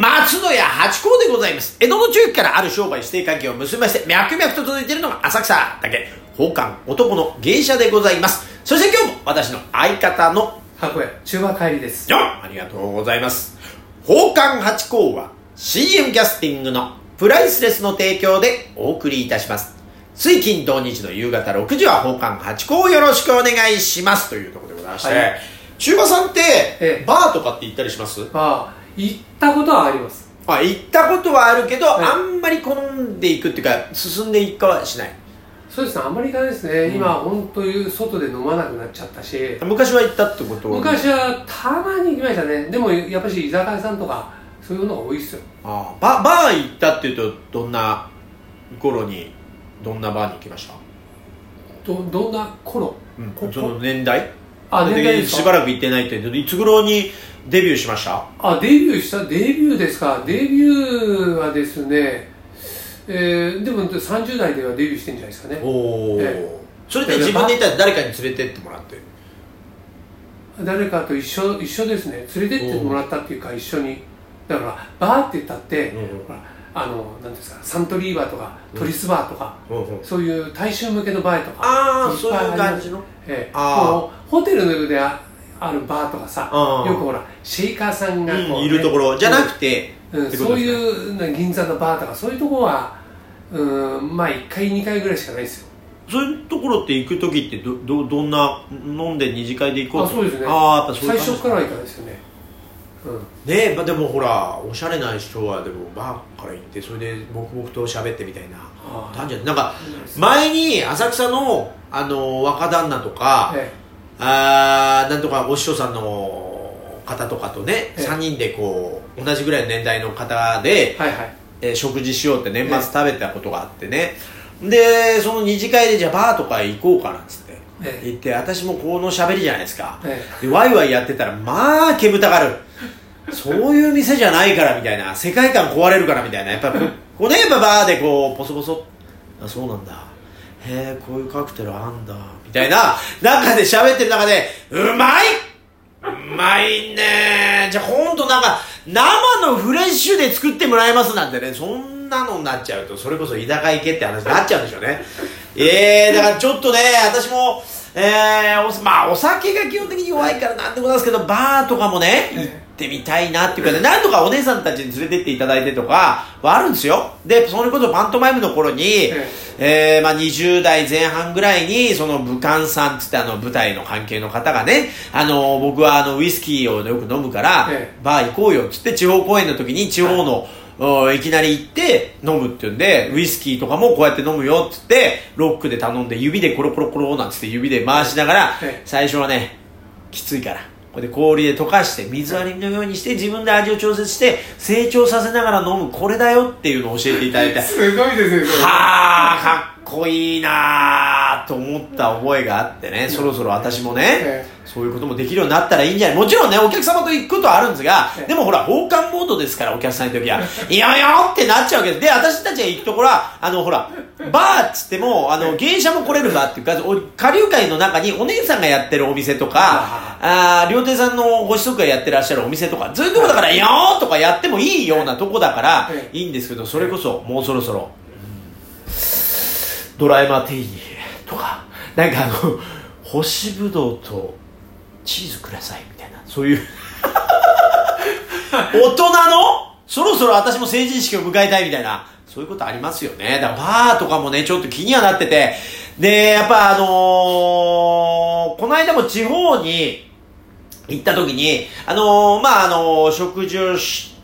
松野屋八甲でございます。江戸の中期からある商売指定関係を結びまして、脈々と続いているのが浅草だけ、宝冠男の芸者でございます。そして今日も私の相方の、箱屋中和帰りですよありがとうございます。宝冠八甲は CM キャスティングのプライスレスの提供でお送りいたします。水金土日の夕方6時は宝冠八甲をよろしくお願いします。というところでございまして、はい中華さんって、ええバーとかって行ったりします？ああ行ったことはあります。あ行ったことはあるけど、はい。あんまり好んでいくっていうか進んでいくかはしない。そうですねあんまり行かないですね、ん。今本当に外で飲まなくなっちゃったし。昔は行ったってこと？昔はたまに行きましたね。でもやっぱり居酒屋さんとかそういうのが多いですよ。あババー行ったっていうとどんな頃にどんなバーに行きました、どどんな頃、こ？その年代？あでしばらく行ってないっていつ頃にデビューしました？あデビューしたデビューですか？デビューはですねえー、でも30代ではデビューしてんじゃないですかね。おお、えそれで自分で行ったら誰かに連れてってもらって？誰かと一緒一緒ですね。連れてってもらったっていうか一緒に。だからバーって言ったって、うんほらあのなんですか？サントリーバーとかトリスバーとか、うんうん。そういう大衆向けのバーとかああそういう感じの？ええ。あー。もうホテルでああるバーとかさよくほらシェイカーさんがこうね、うんいるところじゃなくて、うんそういうな銀座のバーとかそういうところはうんまあ1回2回ぐらいしかないですよ。そういうところって行く時ってどどどんな飲んで二次会で行こうと？あそうですね。あ最初からはいかないですよね。うん。ねえまあでもほらおしゃれな人はでもバーから行ってそれで黙々と喋ってみたいなあー。感じなんか前に浅草のあの若旦那とか、えあーなんとかお師匠さんの方とかとね、ええ。3人でこう同じぐらいの年代の方でえ、はいはい。えー食事しようって年末食べたことがあってね、でその二次会でじゃあバーとか行こうかなんつって、ええ。行って私もこの喋りじゃないですか、えでワイワイやってたらまあ煙たがる。そういう店じゃないからみたいな。世界観壊れるからみたいな。やっぱこ こうねやっぱバーでこうポソポソ。あそうなんだ。へえこういうカクテルあんだみたいな中で喋ってる中でうまい！うまいね。じゃあ今度なんか生のフレッシュで作ってもらえますなんてね。そんなのになっちゃうとそれこそ居酒屋行けって話になっちゃうんでしょうね。ええだからちょっとね私もえー、まあお酒が基本的に弱いからなんでもなんですけどバーとかもね行ってみたいなっていうかねなんとかお姉さんたちに連れてっていただいてとかはあるんですよ。でそれこそパントマイムの頃に、ええ。ーまあ、20代前半ぐらいにその武漢さんっつってあの舞台の関係の方がねあの僕はあのウイスキーをよく飲むから、えバー行こうよっつって地方公演の時に地方の、おいきなり行って飲むっていうんでウイスキーとかもこうやって飲むよっつってロックで頼んで指でコロコロコロなんつって指で回しながら、ええ。最初はねきついからこれで氷で溶かして水割りのようにして自分で味を調節して成長させながら飲む。これだよっていうのを教えていただいて。すごいですねはあかっこいいなーと思った覚えがあってね、そろそろ私もね、えそういうこともできるようになったらいいんじゃない。もちろんね、お客様と行くことはあるんですが、ええ。でもほら、奉還モードですから、お客さんの時は。いやいやってなっちゃうわけです。で、私たちが行くところは、あの、ほら、バーっつっても、あの、芸者も来れるバーっていうか、お下流会の中にお姉さんがやってるお店とか、あー料亭さんのご子息がやってらっしゃるお店とか、そういうとこだから、いやーとかやってもいいようなとこだからえ、いいんですけど、それこそ、もうそろそろ、ドラえマティー。ニとか、なんかあの、干しぶどうとチーズくださいみたいな、そういう、大人の？そろそろ私も成人式を迎えたいみたいな、そういうことありますよね。だからバーとかもね、ちょっと気にはなってて、で、やっぱあのーこの間も地方に行った時に、あのーまあ、あのー食事をして、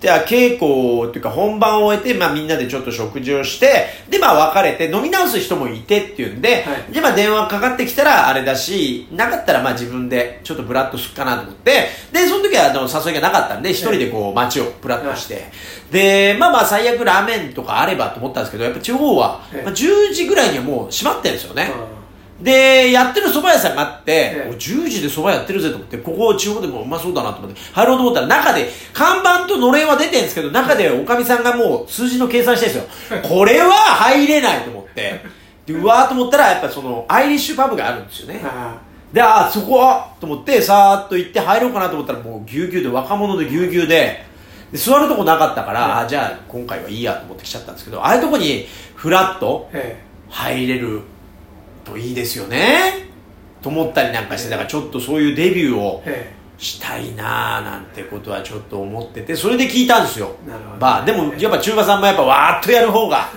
稽古っていうか本番を終えて、まあみんなでちょっと食事をして、でまあ別れて飲み直す人もいてっていうんで、はい。でまあ電話かかってきたらあれだし、なかったらまあ自分でちょっとブラッとすっかなと思って、で、その時はあの誘いがなかったんで、一人でこう街をブラッとして、で、まあまあ最悪ラーメンとかあればと思ったんですけど、やっぱ地方は、ええ。まあ、10時ぐらいにはもう閉まってるんですよね。うんで、やってる蕎麦屋さんがあって、ええお10時で蕎麦やってるぜと思って、ここ地方でもうまそうだなと思って、入ろうと思ったら中で、看板とのれんは出てるんですけど、中でおかみさんがもう数字の計算してるんですよ。これは入れないと思って。で、うわーと思ったら、やっぱその、アイリッシュパブがあるんですよね。あで、あー、そこはと思って、さーっと行って入ろうかなと思ったら、もうぎゅうぎゅうで、若者でぎゅうぎゅうで、で座るとこなかったから、あじゃあ今回はいいやと思って来ちゃったんですけどああいうとこにフラッとえ入れるといいですよね。と思ったりなんかしてだからちょっとそういうデビューをええ。したいなーなんてことはちょっと思っててそれで聞いたんですよ。まあでもやっぱ中馬さんもやっぱわーっとやる方が。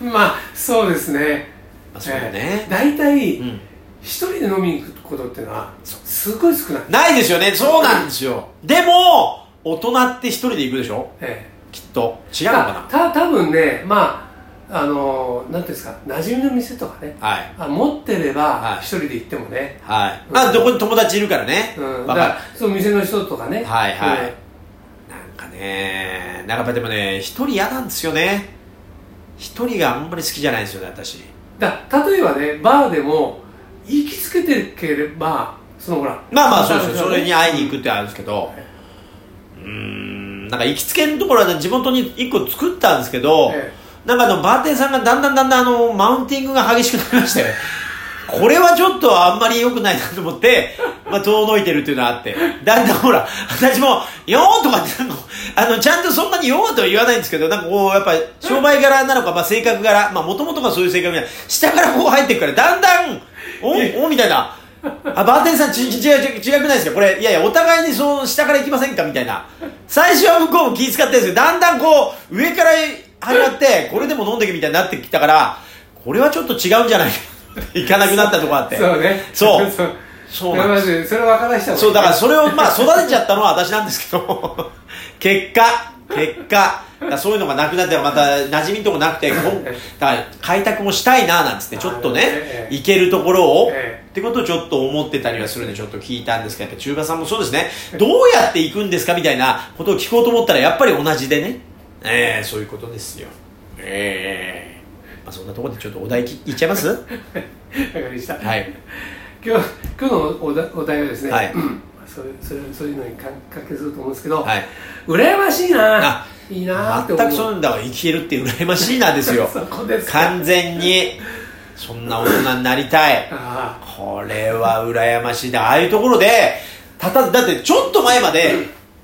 え まあそうですね。まあそうだね。ええ。大体うん。一人で飲みに行くことっていうのはすごい少ない。ないですよね。そうなんですよ。でも大人って一人で行くでしょ？えきっと。違えうのかた多分ねまああのなんていうんですか馴染みの店とかね。なはい。あ持ってれはい。ば一人で行ってもね、はい。まあどこに友達いるからね。うん、だからその店の人とかね。はいはい。うん。なんかねなんかでもね一人嫌なんですよね。一人があんまり好きじゃないんですよね私。だ例えばねバーでも行きつけてければそのほらまあまあそうですそれに会いに行くってあるんですけど。うーんなんか行きつけのところは地元に一個作ったんですけど、えなんかあのバーテンさんがだんだんだんだんあのマウンティングが激しくなりまして これはちょっとあんまり良くないなと思って、まあ、遠のいてるっていうのはあって。だんだんほら私も「よー」とかってあのちゃんとそんなに「よー」とは言わないんですけどなんかこうやっぱ商売柄なのか、まあ、性格柄。まあもともとがそういう性格みたいな。下からこう入っていくからだんだん「おおみたいな。あ、バーテンさん、ち、ち、違う、違くないですか？これ、いやいや、お互いにそう、下から行きませんか？みたいな。最初は向こうも気遣ってるんですけど、だんだんこう、上から始まって、これでも飲んでけみたいになってきたから、これはちょっと違うんじゃないか。行かなくなったとこあって。そうね。そう。そう。なんです。それ分からしたそう、だからそれをまあ育てちゃったのは私なんですけど、結果、結果、そういうのがなくなってまた馴染みのとこなくて、だから開拓もしたいななんつって、ちょっとねえ、え行けるところを、ええ。ってことをちょっと思ってたりはするんで、ちょっと聞いたんですけど、やっぱ中華さんもそうですね、どうやって行くんですかみたいなことを聞こうと思ったら、やっぱり同じでね、ええそういうことですよ。ええまあそんなところでちょっとお題きいっちゃいます？わかりました。はい。今日今日のお題お題はですね、はい。うん。そうそうそういうのに関関係すると思うんですけど、はい。羨ましいな。あいいなって思う。全くそうなんだわ生きれるって羨ましいなんですよ。そこですか。完全に。そんな大人になりたい。あこれは羨ましいだああいうところでたただってちょっと前まで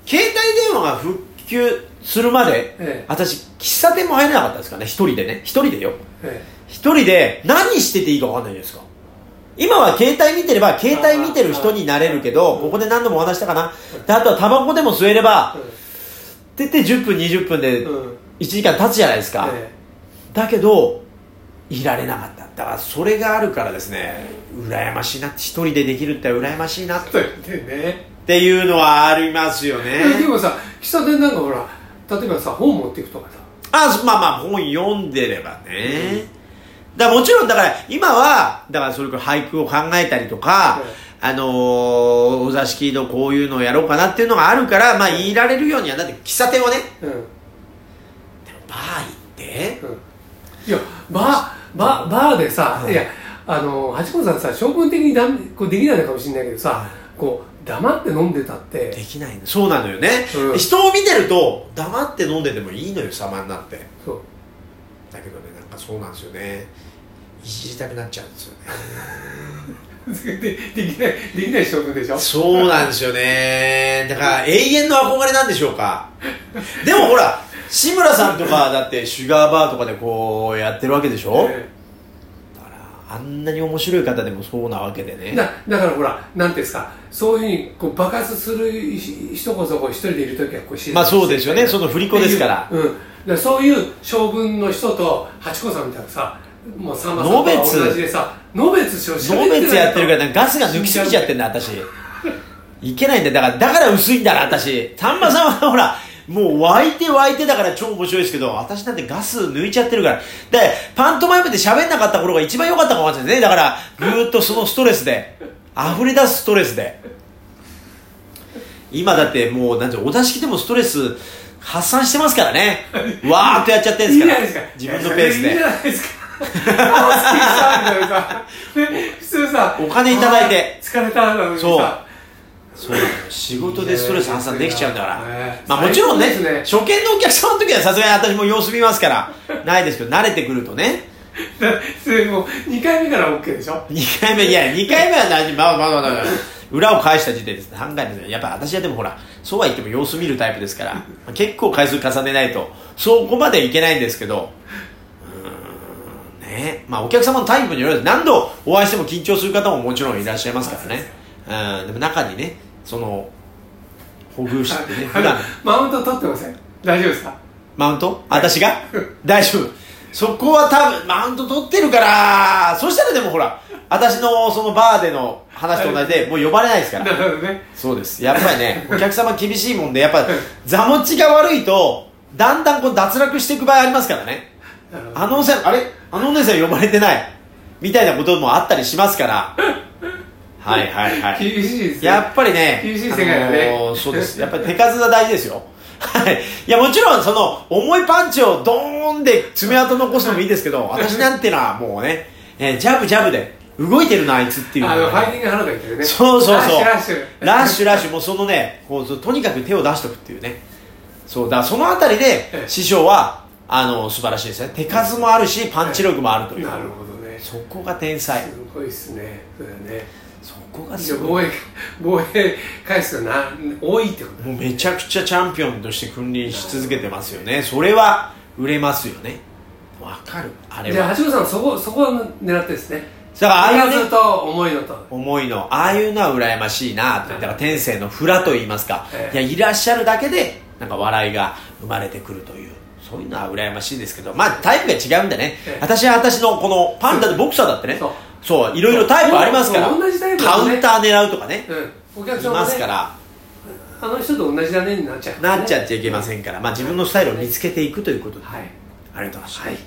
携帯電話が復旧するまで、ええ。私喫茶店も入れなかったですからね。一人でね。一人でよ。一人で何してていいか分かんないじゃないですか。今は携帯見てれば携帯見てる人になれるけどここで何度もお話したかな。であとはタバコでも吸えればえって言って10分20分でうん。うん1時間経つじゃないですか、えだけどいられなかった。だからそれがあるからですね羨ましいな一人でできるって羨ましいなって。ね。ていうのはありますよね。でもさ喫茶店なんかほら例えばさ本持っていくとかさ。あそまあまあ本読んでればね、だからもちろんだから今はだからそれこそ俳句を考えたりとか、あのーお座敷のこういうのをやろうかなっていうのがあるからまあいられるようにはだって喫茶店はねうんバー行っていやバーバーバーでさ、はいい、やあの八子さんさ性分的にだんこうできないのかもしれないけどさ、はいこう黙って飲んでたって。できないの。そうなのよね、うん。人を見てると黙って飲んでてもいいのよ様になって。そう。だけどねなんかそうなんですよね。いじりたくなっちゃうんですよね。でできないできない性分でしょ？そうなんですよね。だから永遠の憧れなんでしょうか。でもほら志村さんとかだってシュガーバーとかでこうやってるわけでしょ、えだからあんなに面白い方でもそうなわけでね。えだだからほらなんていうんですかそういうふうにこう爆発する人こそこう一人でいる時はこう静まあそうですよね。その振り子ですから。う。うん、だそういう性分の人と八子さんみたいなさもうさんまさんと同じでさのべつしょノーベツやってるからガスが抜きすぎちゃってんだ私。いけないんだよ。だからだから薄いんだな私。さんまさんはほらもう湧いて湧いてだから超面白いですけど私なんてガス抜いちゃってるから。でパントマイムで喋んなかった頃が一番良かったかもしれない。ですねだからぐーっとそのストレスで溢れ出すストレスで。今だってもうなんてお座敷でもストレス発散してますからね。わーっとやっちゃってるんですから。いいか。自分のペースいいじでゃないですか。普通さお金いただいて。疲れたなのにさそうそう仕事でストレス発散できちゃうんだから、ね。まあもちろんね最高です初見のお客様の時はさすがに私も様子見ますから。ないですけど慣れてくるとね。だそれもう2回目から OK でしょ？2回目いや2回目は何まあまあまあまあ裏を返した時点です。考えるやっぱ私はでもほらそうは言っても様子見るタイプですから。結構回数重ねないとそこまでいけないんですけど。うーんね。まあお客様のタイプによる何度お会いしても緊張する方ももちろんいらっしゃいますからねうんでも中にねそのほぐしてね。普段マウント取ってません。大丈夫ですか？マウント？私が？大丈夫。そこは多分マウント取ってるからそしたらでもほら私のそのバーでの話と同じでもう呼ばれないですかならるほどね。そうです。やっぱりねお客様厳しいもんでやっぱ座持ちが悪いとだんだんこう脱落していく場合ありますからね。あのお姉さんあれ？あのお姉さん呼ばれてない？みたいなこともあったりしますからはいはいはい厳しいですねやっぱりね、厳しい世界だねあのーそうです。やっぱり手数は大事ですよ。はい。いや、もちろん、その、重いパンチをドーンで爪痕残すのもいいですけど、私なんてのはもうね、えージャブジャブで、動いてるな、あいつっていうのあのファイティング原田だけどねそうそうそう。ラッシュラッシュラッシュラッシュもうそのね、こうとにかく手を出しとくっていうね。そう、だそのあたりでえ、え師匠は、あの、素晴らしいですね。手数もあるし、パンチ力もあるという。なるほどねすそこが天才。ごいっすねそうだねそこがじすごい。防衛防衛回数がな多いってこともうめちゃくちゃチャンピオンとして君臨し続けてますよね。それは売れますよね。わかる。あれじゃあは橋本さんはそこそこを狙ってですね。だからああいうねと重いのと。思いのああいうのは羨ましいなってだから天性のフラと言いますか、ええ。いやいらっしゃるだけでなんか笑いが生まれてくるという。そういうのは羨ましいですけど。まあタイプが違うんでね、ええ。私は私のこのパンダでボクサーだってねそういろいろタイプありますから。同じタイプだね。カウンター狙うとかね。うん。お客いさんもねますから。あの人と同じだねになっちゃうねなっちゃっちゃいけませんから、まあ、自分のスタイルを見つけていくということで、はいありがとうございます、はい